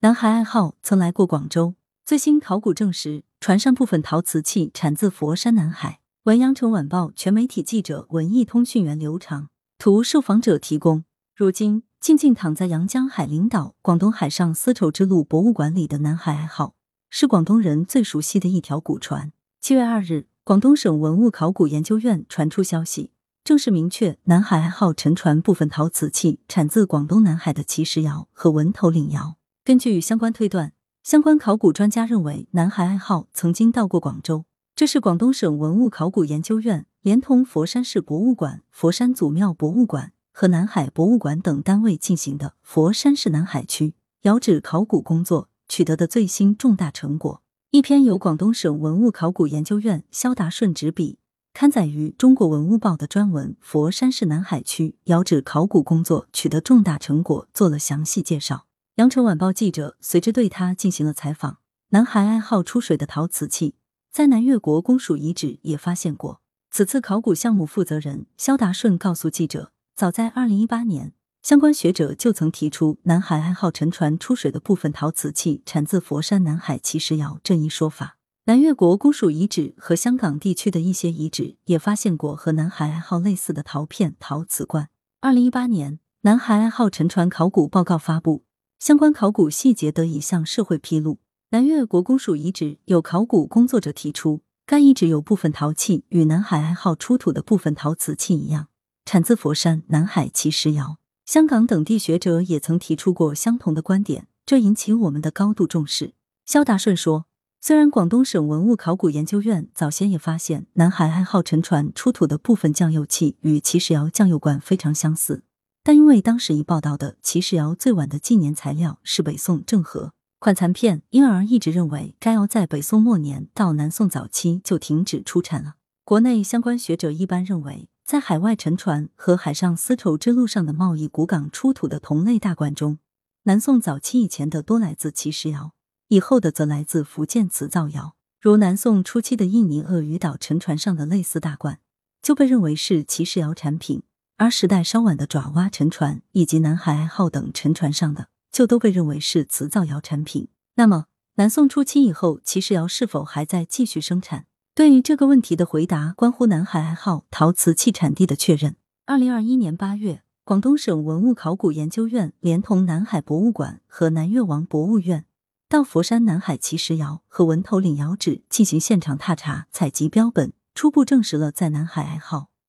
南海爱好曾来过广州。最新考古证实，船上部分陶瓷器产自佛山南海。文阳城晚报全媒体记者文艺通讯员刘长图受访者提供。如今，静静躺在阳江海陵岛广东海上丝绸之路博物馆里的南海爱好，是广东人最熟悉的一条古船。七月二日，广东省文物考古研究院传出消息，正式明确南海爱好沉船部分陶瓷器产自广东南海的奇石窑和文头岭窑。根据相关推断。相关考古专家认为，南海爱好曾经到过广州。这是广东省文物考古研究院连同佛山市博物馆、佛山祖庙博物馆和南海博物馆等单位进行的佛山市南海区窑址考古工作取得的最新重大成果。一篇由广东省文物考古研究院肖达顺执笔，刊载于《中国文物报》的专文《佛山市南海区窑址考古工作取得重大成果》做了详细介绍。羊城晚报记者随之对他进行了采访。南海爱好出水的陶瓷器，在南越国公署遗址也发现过。此次考古项目负责人肖达顺告诉记者，早在二零一八年，相关学者就曾提出南海爱好沉船出水的部分陶瓷器产自佛山南海奇石窑这一说法。南越国公署遗址和香港地区的一些遗址也发现过和南海爱好类似的陶片、陶瓷罐。二零一八年，南海爱好沉船考古报告发布。相关考古细节得以向社会披露。南越国公署遗址有考古工作者提出，该遗址有部分陶器与南海爱好出土的部分陶瓷器一样，产自佛山南海奇石窑。香港等地学者也曾提出过相同的观点，这引起我们的高度重视。肖达顺说，虽然广东省文物考古研究院早先也发现南海爱好沉船出土的部分酱釉器与奇石窑酱釉罐非常相似。但因为当时已报道的奇石窑最晚的纪年材料是北宋郑和款残片，因而一直认为该窑在北宋末年到南宋早期就停止出产了。国内相关学者一般认为，在海外沉船和海上丝绸之路上的贸易古港出土的同类大罐中，南宋早期以前的多来自奇石窑，以后的则来自福建瓷造窑。如南宋初期的印尼鳄鱼岛沉船上的类似大罐，就被认为是奇石窑产品。而时代稍晚的爪哇沉船以及南海爱好等沉船上的，就都被认为是瓷造窑产品。那么，南宋初期以后，奇石窑是否还在继续生产？对于这个问题的回答，关乎南海爱好陶瓷器产地的确认。二零二一年八月，广东省文物考古研究院连同南海博物馆和南越王博物院，到佛山南海奇石窑和文头岭窑址进行现场踏查、采集标本，初步证实了在南海爱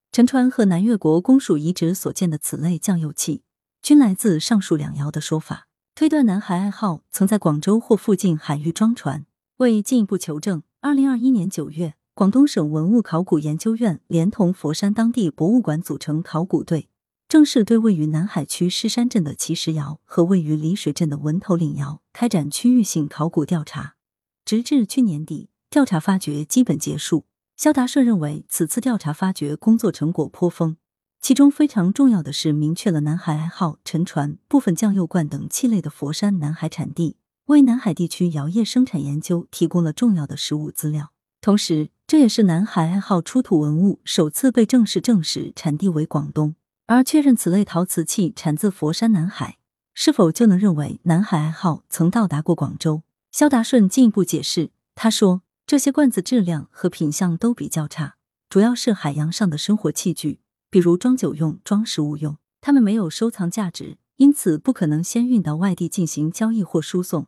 好。沉船和南越国公署遗址所见的此类酱油器，均来自上述两窑的说法，推断南海爱好曾在广州或附近海域装船。为进一步求证，二零二一年九月，广东省文物考古研究院连同佛山当地博物馆组成考古队，正式对位于南海区狮山镇的奇石窑和位于丽水镇的文头岭窑开展区域性考古调查，直至去年底，调查发掘基本结束。肖达顺认为，此次调查发掘工作成果颇丰，其中非常重要的是明确了南海爱好沉船部分酱釉罐等器类的佛山南海产地，为南海地区窑业生产研究提供了重要的实物资料。同时，这也是南海爱好出土文物首次被正式证实产地为广东。而确认此类陶瓷器产自佛山南海，是否就能认为南海爱好曾到达过广州？肖达顺进一步解释，他说。这些罐子质量和品相都比较差，主要是海洋上的生活器具，比如装酒用、装食物用，它们没有收藏价值，因此不可能先运到外地进行交易或输送，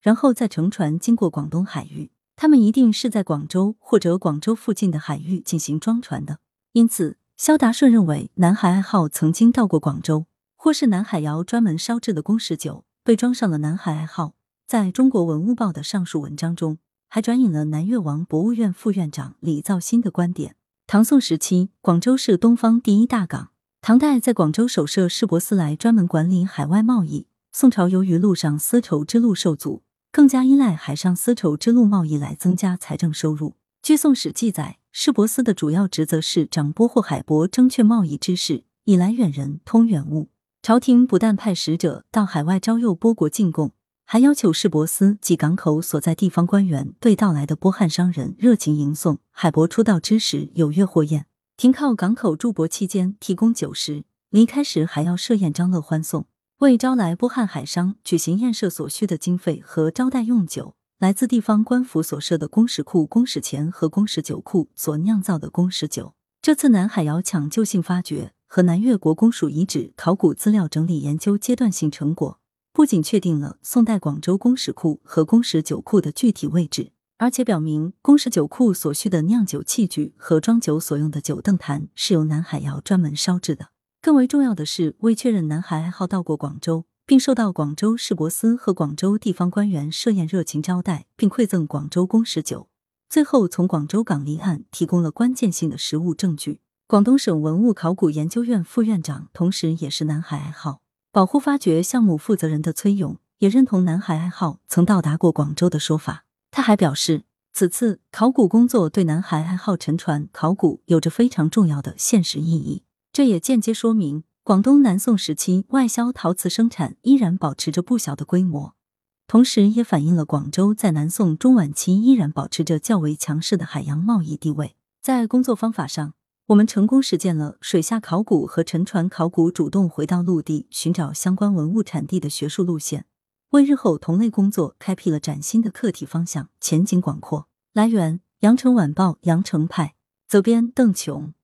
然后再乘船经过广东海域。他们一定是在广州或者广州附近的海域进行装船的。因此，肖达顺认为南海爱好曾经到过广州，或是南海窑专门烧制的公事酒被装上了南海爱好。在中国文物报的上述文章中。还转引了南越王博物院副院长李造新的观点。唐宋时期，广州是东方第一大港。唐代在广州首设市舶司来，专门管理海外贸易。宋朝由于陆上丝绸之路受阻，更加依赖海上丝绸之路贸易来增加财政收入。据《宋史》记载，市舶司的主要职责是掌拨或海舶征却贸易之事，以来远人通远物。朝廷不但派使者到海外招诱波国进贡。还要求市舶司及港口所在地方官员对到来的波汉商人热情迎送，海舶出道之时有月货宴，停靠港口驻泊期间提供酒食，离开时还要设宴张乐欢送。为招来波汉海商举行宴设所需的经费和招待用酒，来自地方官府所设的公使库、公使钱和公使酒库所酿造的公使酒。这次南海窑抢救性发掘和南越国公署遗址考古资料整理研究阶段性成果，不仅确定了宋代广州公使库和公使酒库的具体位置，而且表明公使酒库所需的酿酒器具和装酒所用的酒凳坛是由南海窑专门烧制的。更为重要的是，为确认南海爱好到过广州，并受到广州市舶司和广州地方官员设宴热情招待，并馈赠广州公使酒，最后从广州港离岸提供了关键性的实物证据。广东省文物考古研究院副院长，同时也是南海爱好保护发掘项目负责人的崔勇，也认同南海爱好曾到达过广州的说法。他还表示，此次考古工作对南海爱好沉船考古有着非常重要的现实意义。这也间接说明，广东南宋时期外销陶瓷生产依然保持着不小的规模，同时也反映了广州在南宋中晚期依然保持着较为强势的海洋贸易地位。在工作方法上，我们成功实践了水下考古和沉船考古主动回到陆地寻找相关文物产地的学术路线，为日后同类工作开辟了崭新的课题方向，前景广阔。来源：羊城晚报羊城派，责编：邓琼。